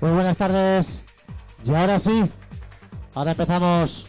Muy buenas tardes. Y ahora sí, ahora empezamos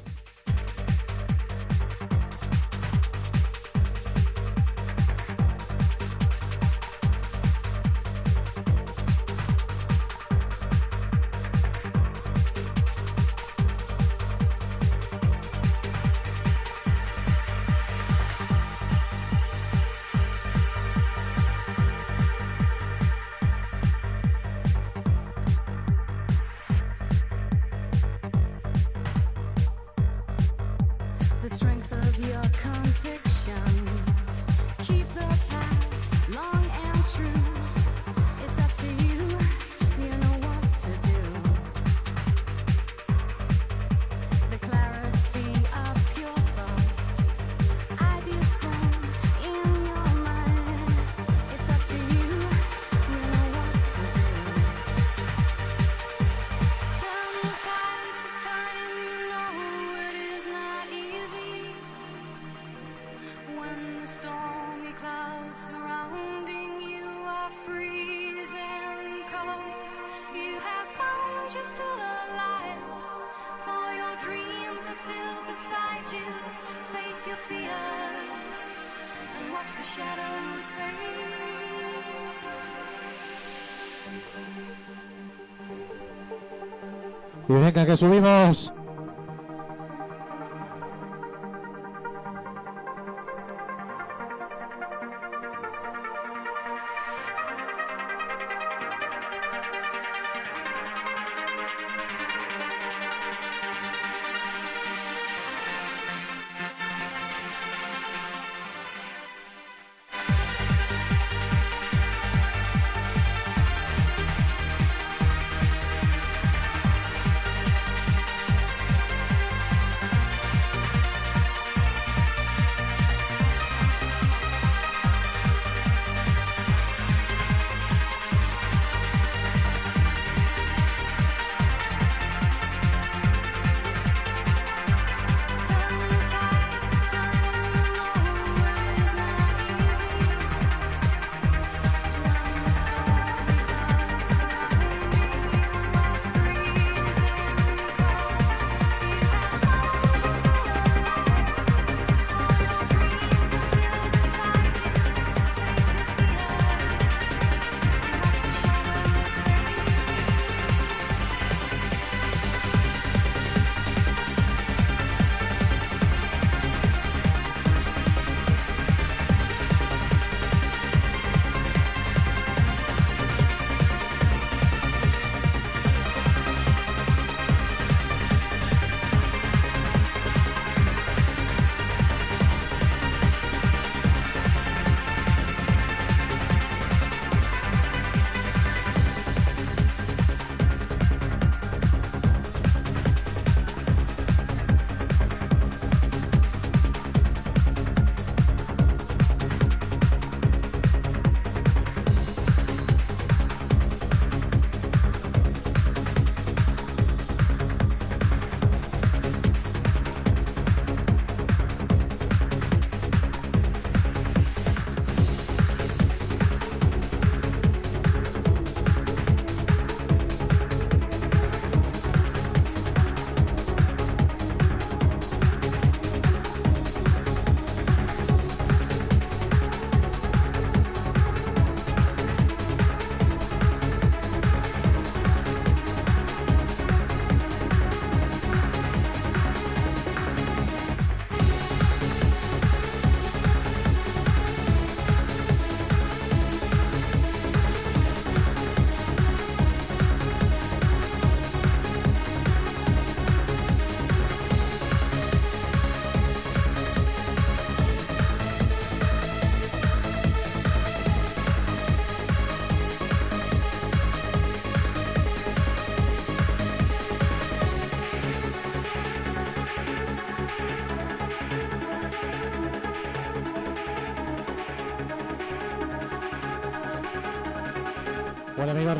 que subimos.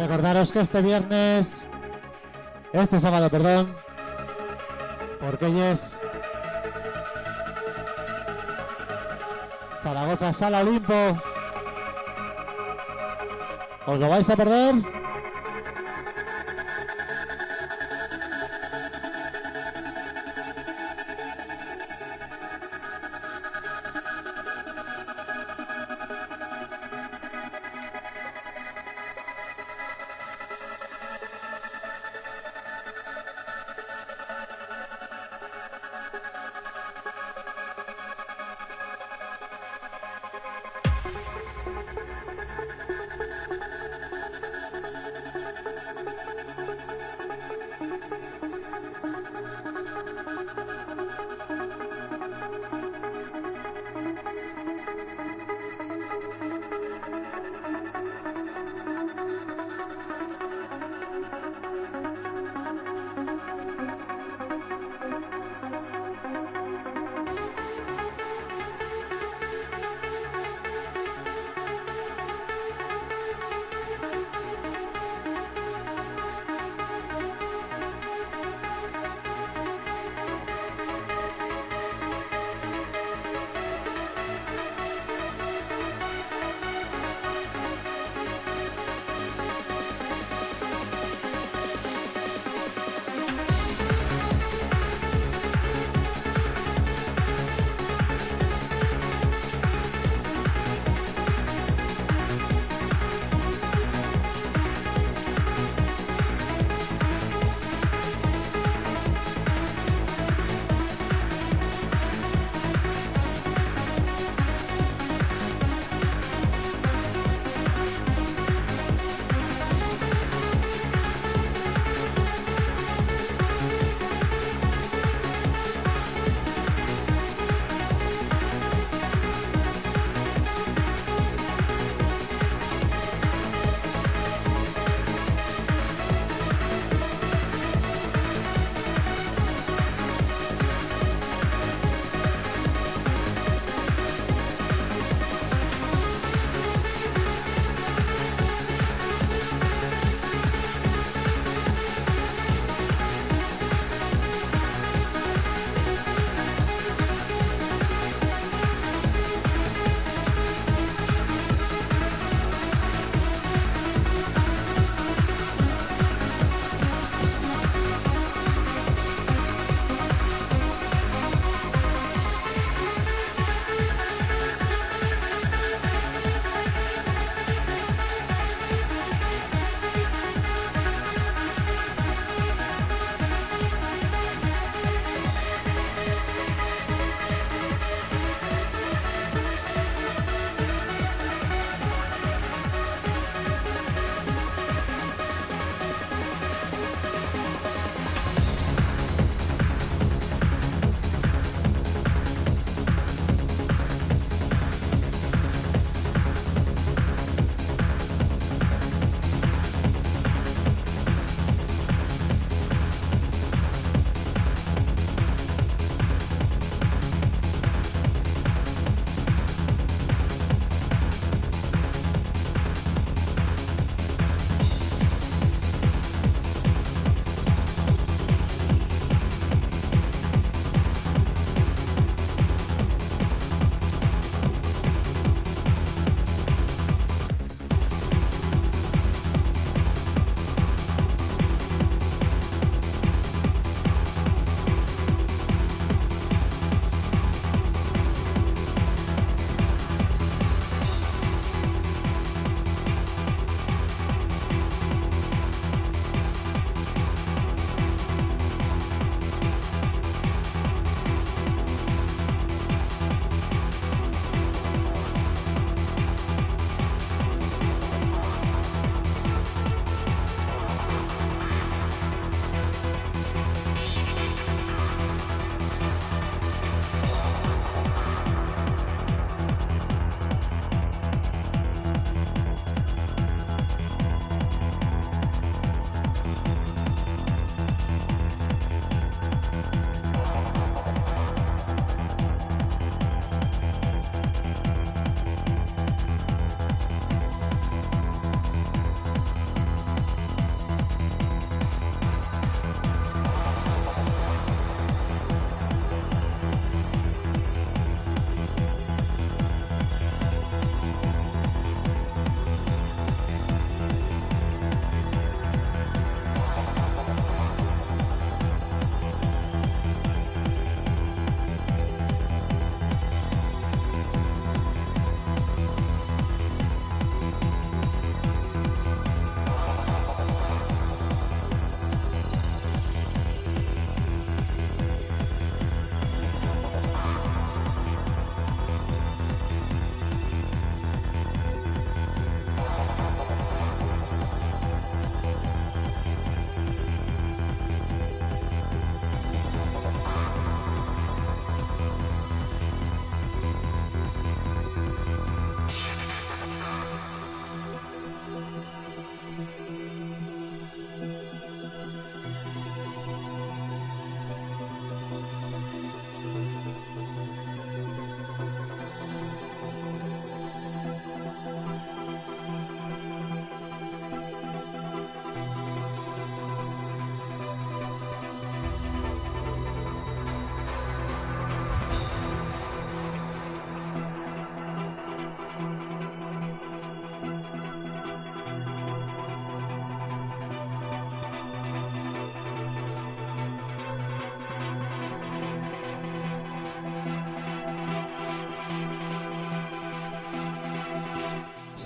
Recordaros que este viernes, este sábado, perdón, porque Zaragoza Sala Olimpo. ¿Os lo vais a perder?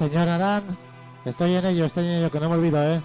Señor Arán, estoy en ello, estoy en ello, que no me olvido, ¿eh?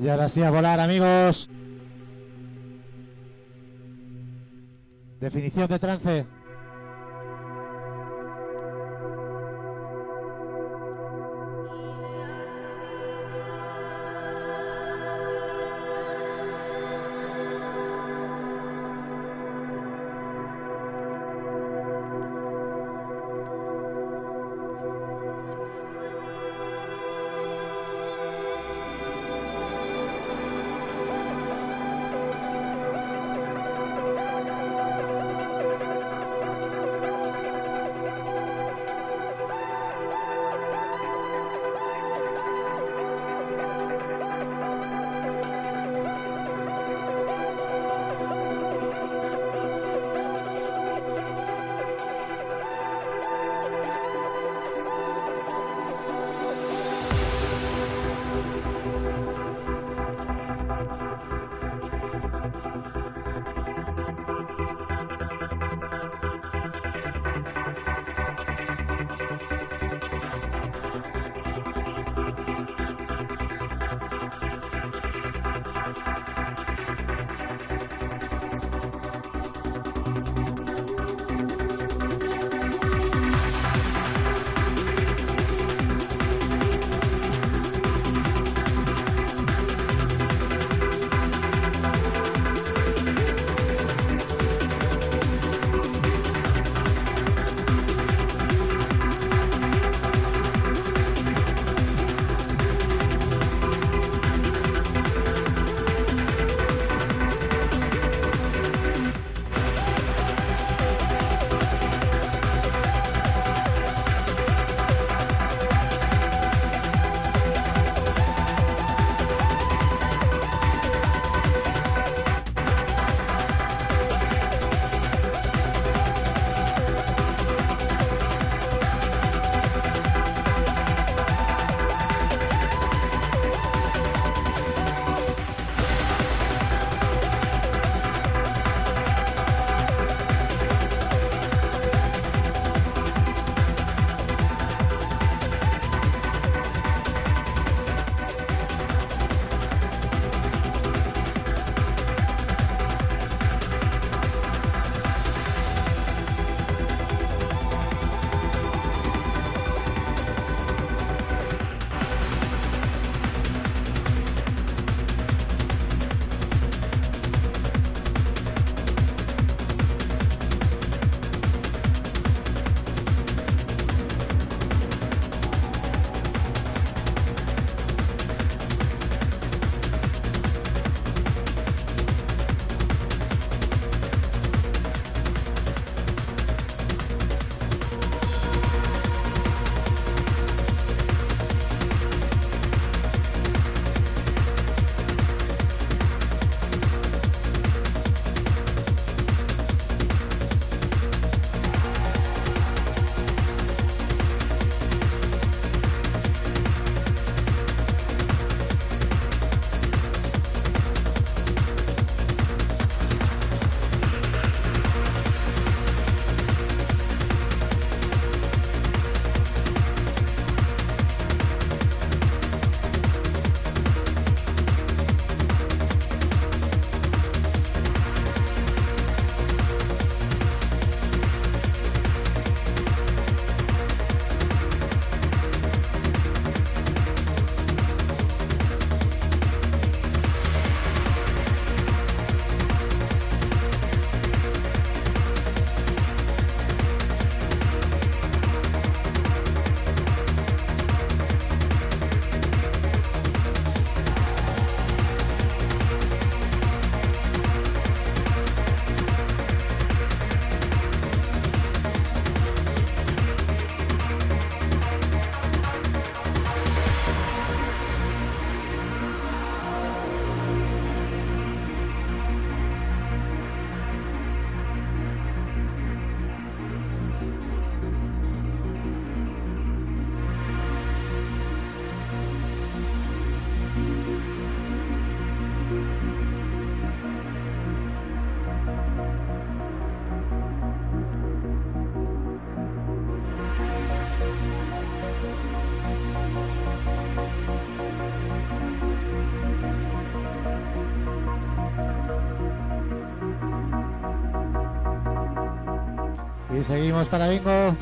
Y ahora sí a volar, amigos. Definición de trance. Seguimos para bingo.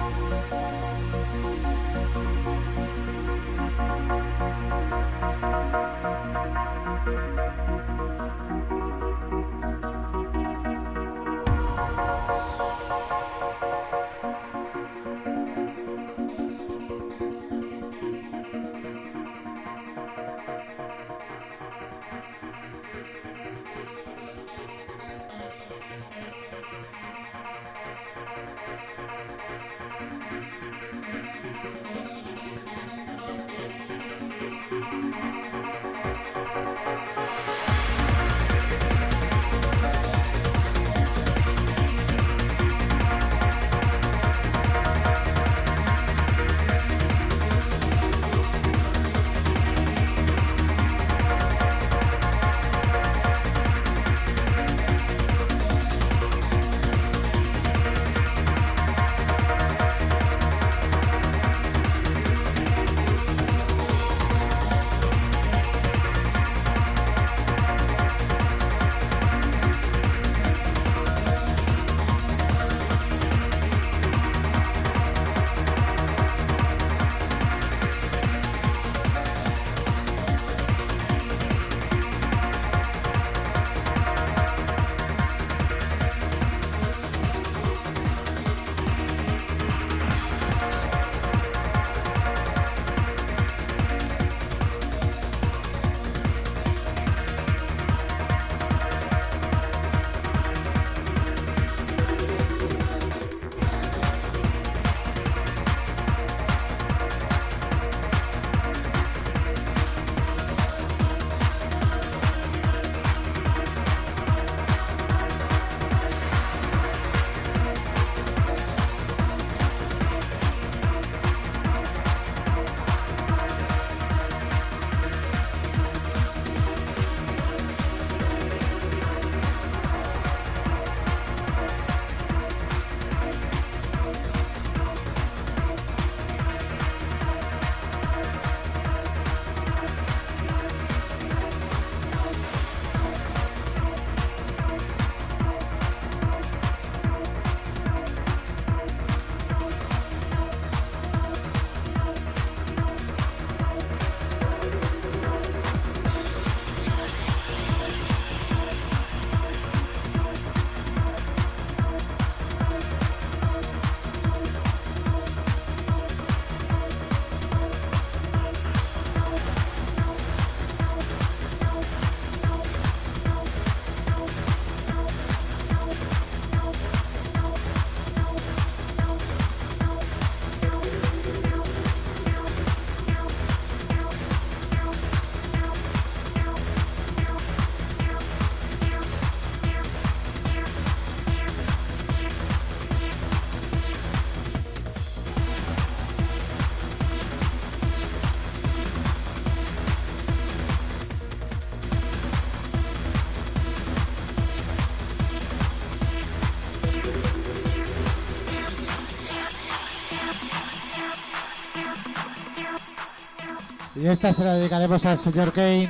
Y esta se la dedicaremos al señor Kane.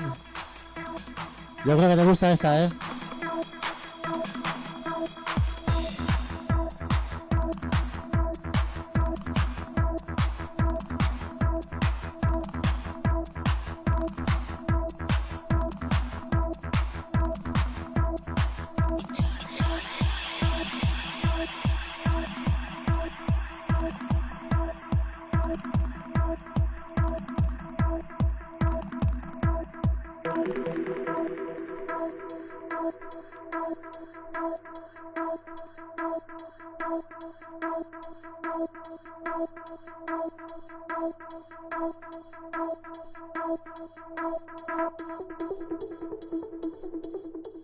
Yo creo que te gusta esta, ¿eh?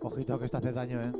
Ojito que esto hace daño, ¿eh?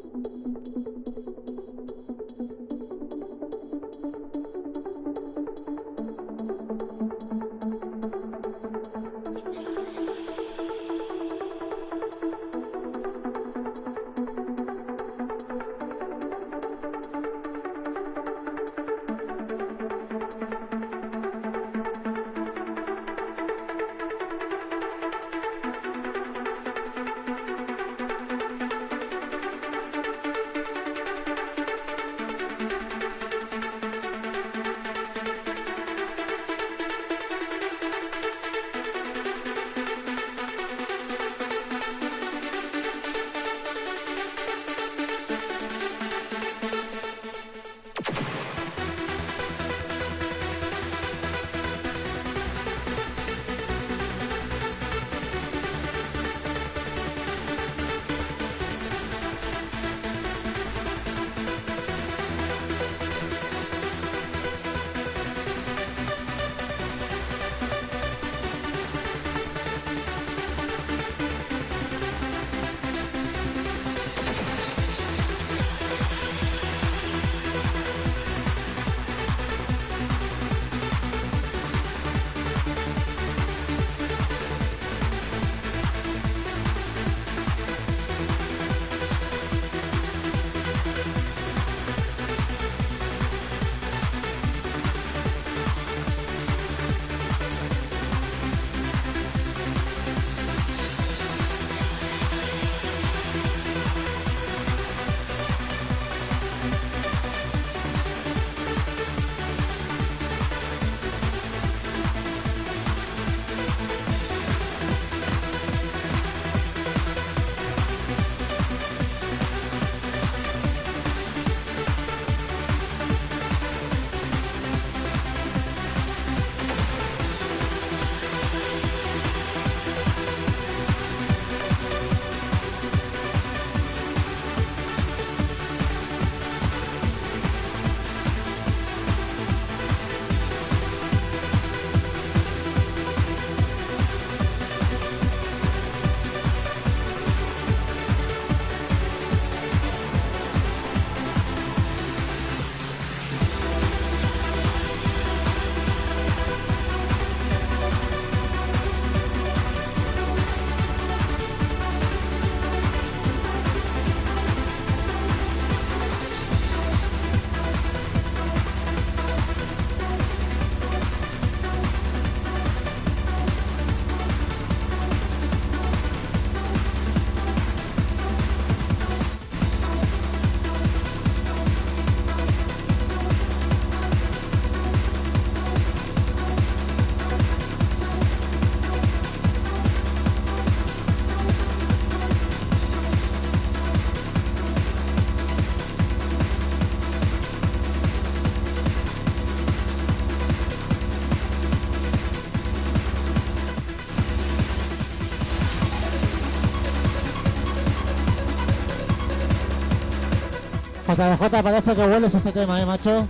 JJ, parece que hueles este tema, ¿eh, macho?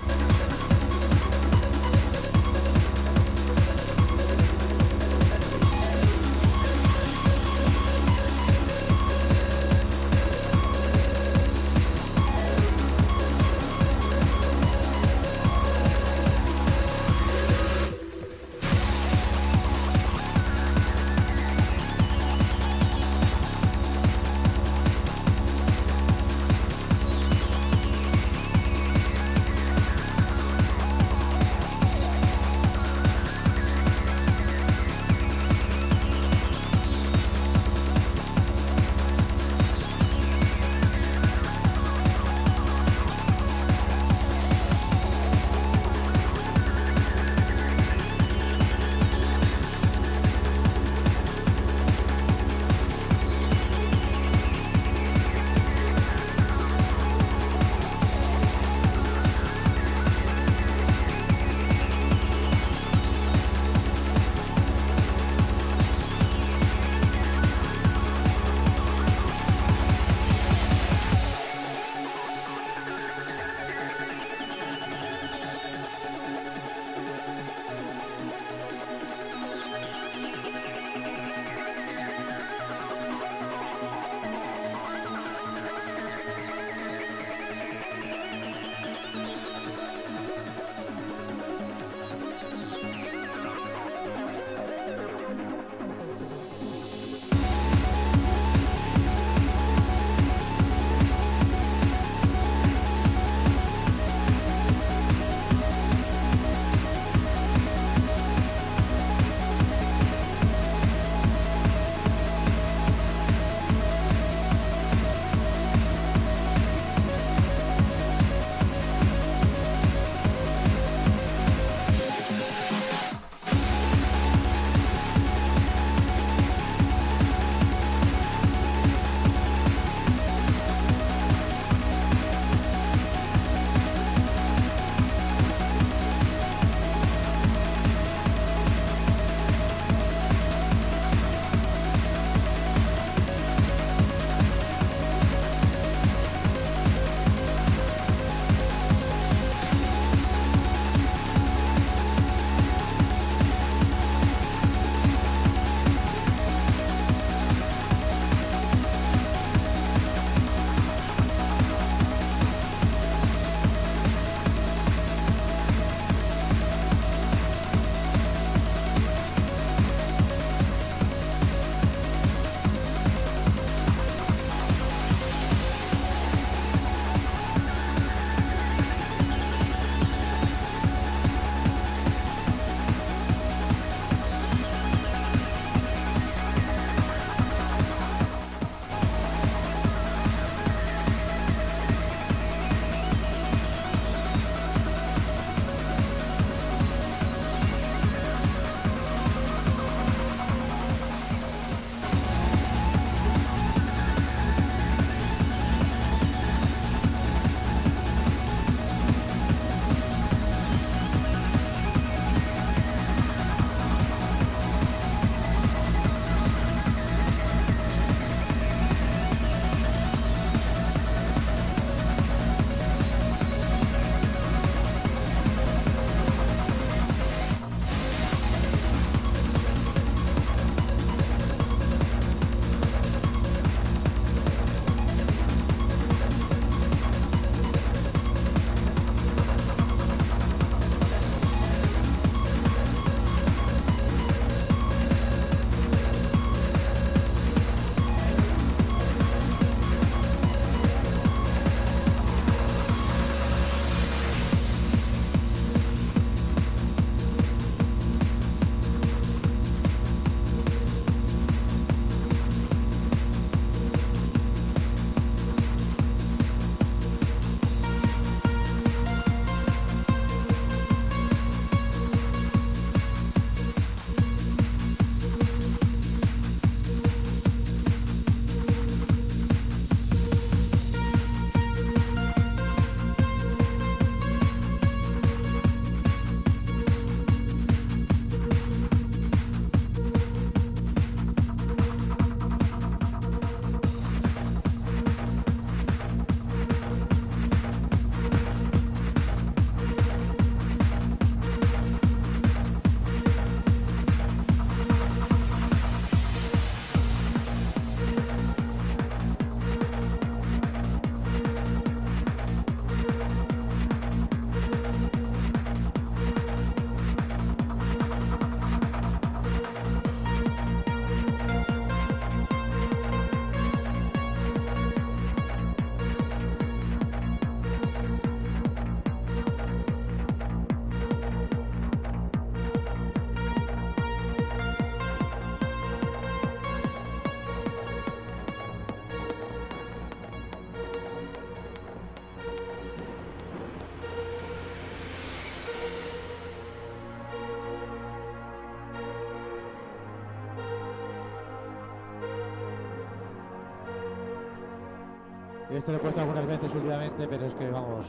Este lo he puesto algunas veces últimamente, pero es que vamos.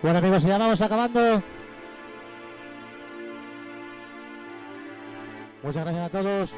Bueno amigos, ya vamos acabando. Muchas gracias a todos.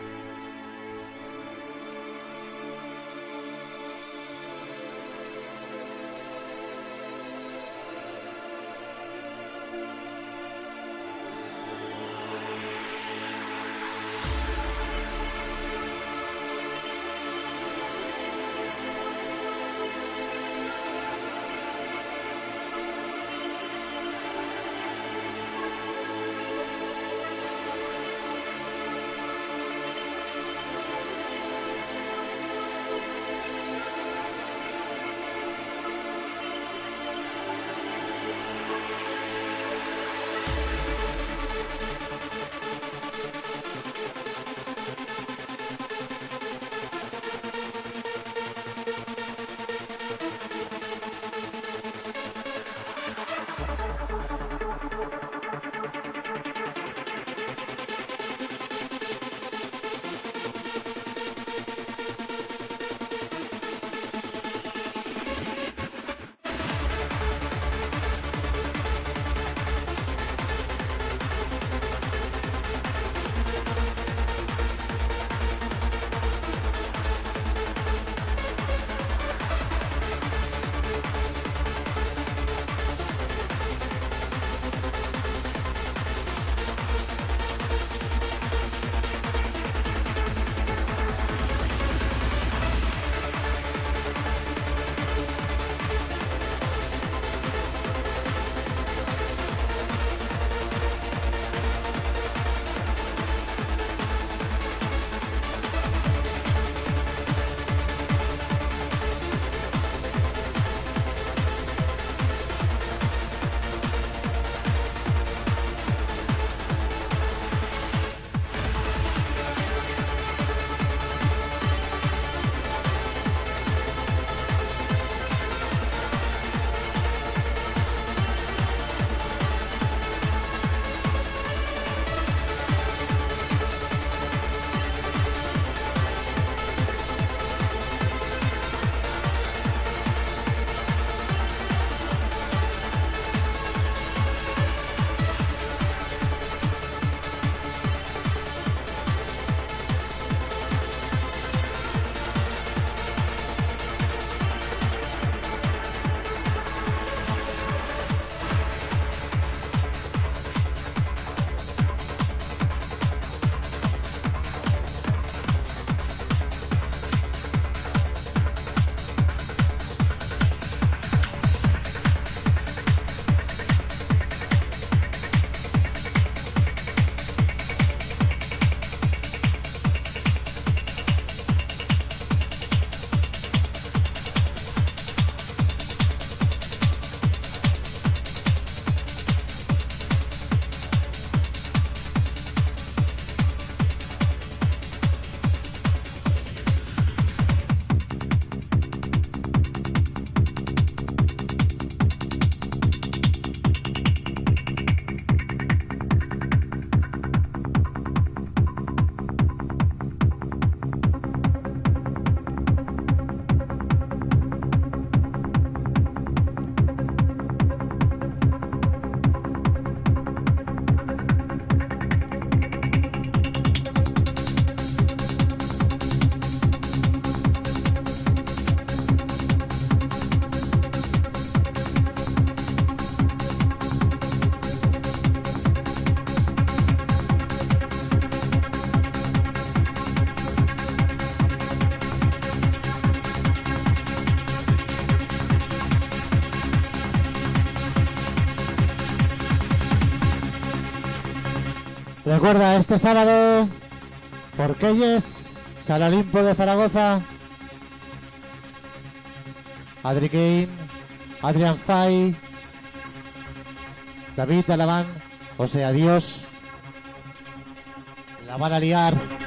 Recuerda, este sábado, Porquelles, Sala Olimpo de Zaragoza, Adri Kane, Adrian Fay, David Alamán, o sea, Dios, la van a liar.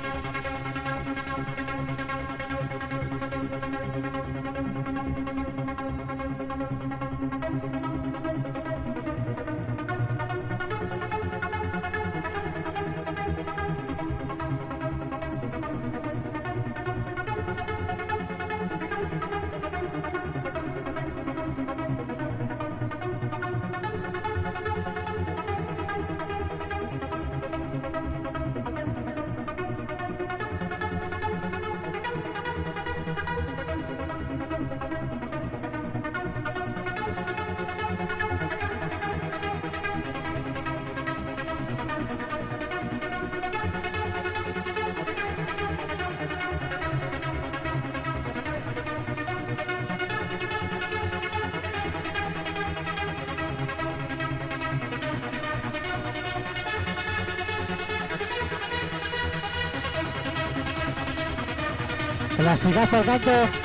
Clasicazo al canto.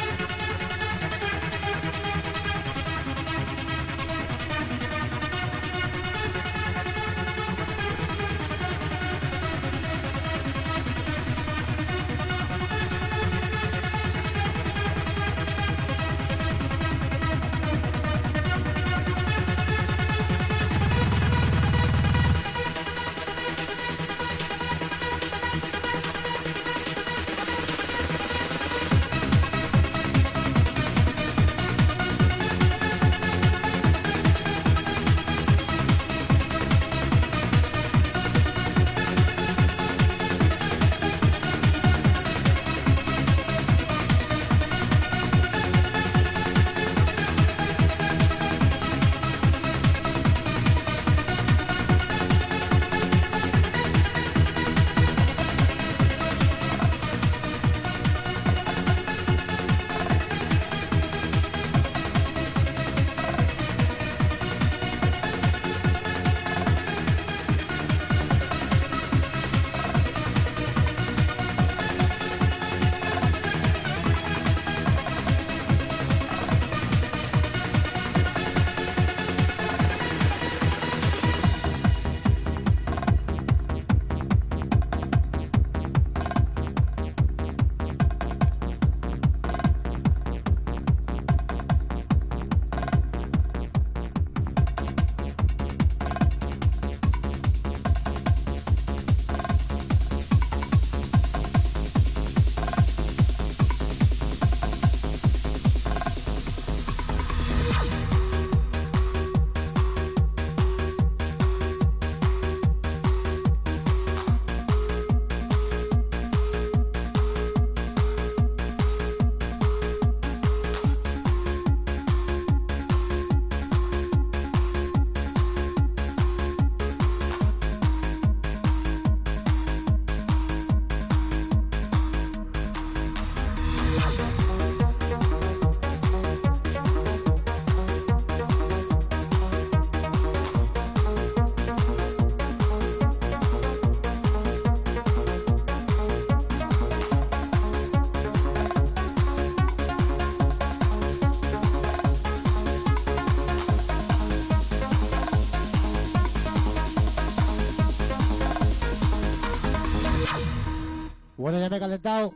Bueno, ya me he calentado.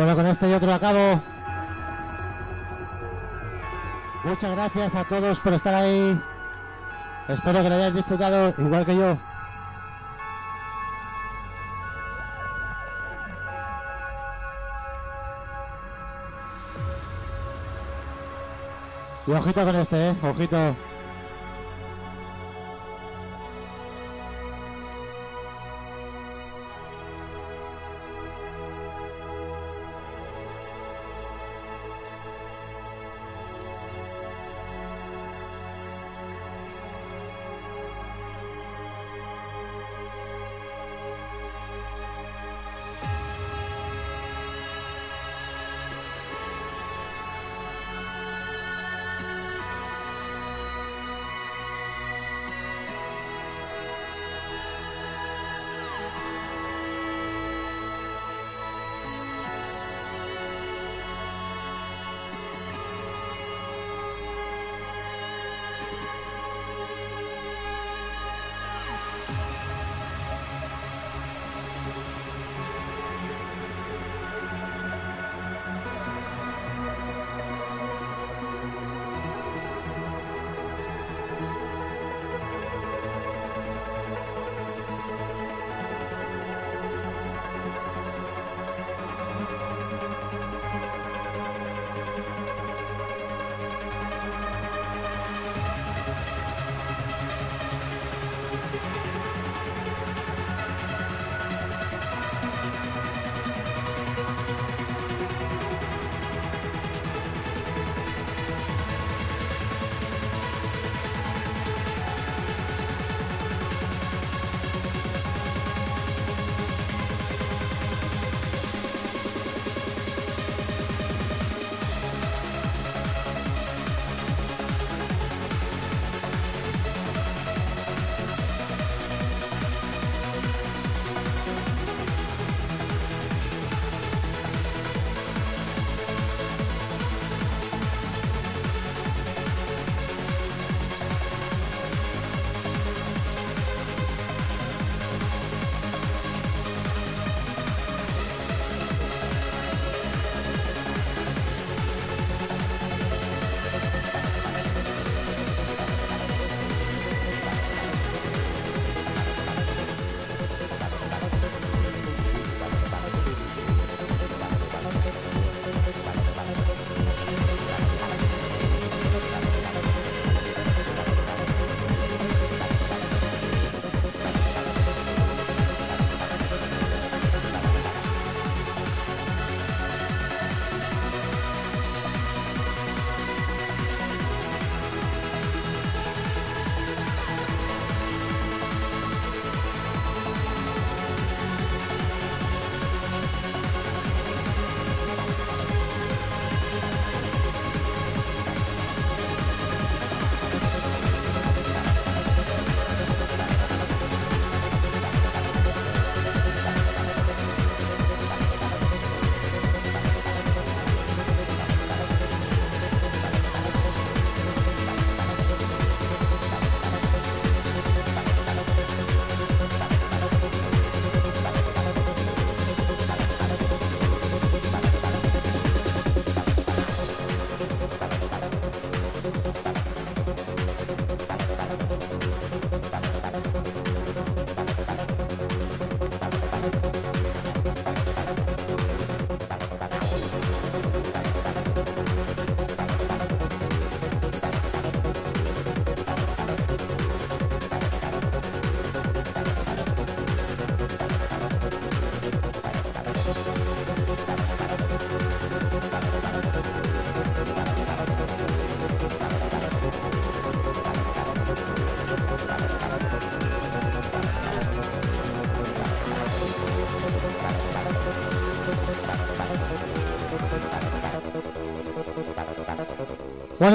Bueno, con este y otro acabo. Muchas gracias a todos por estar ahí. Espero que lo hayáis disfrutado igual que yo. Y ojito con este, eh. Ojito.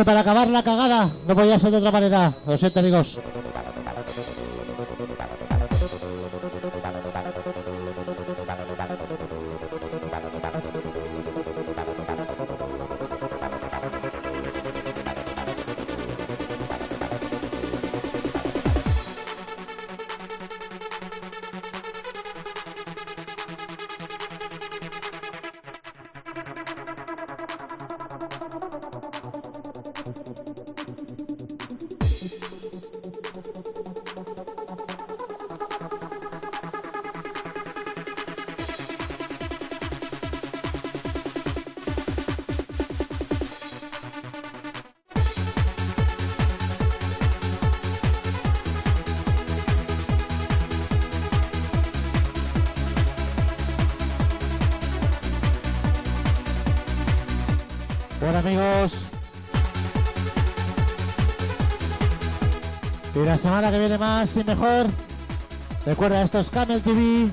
Para acabar la cagada, no podía ser de otra manera. Lo siento, amigos. Semana que viene más y mejor. Recuerda, esto es Camel TV.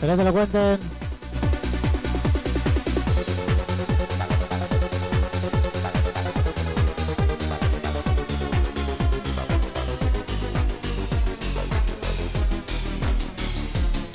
Que no te lo cuenten.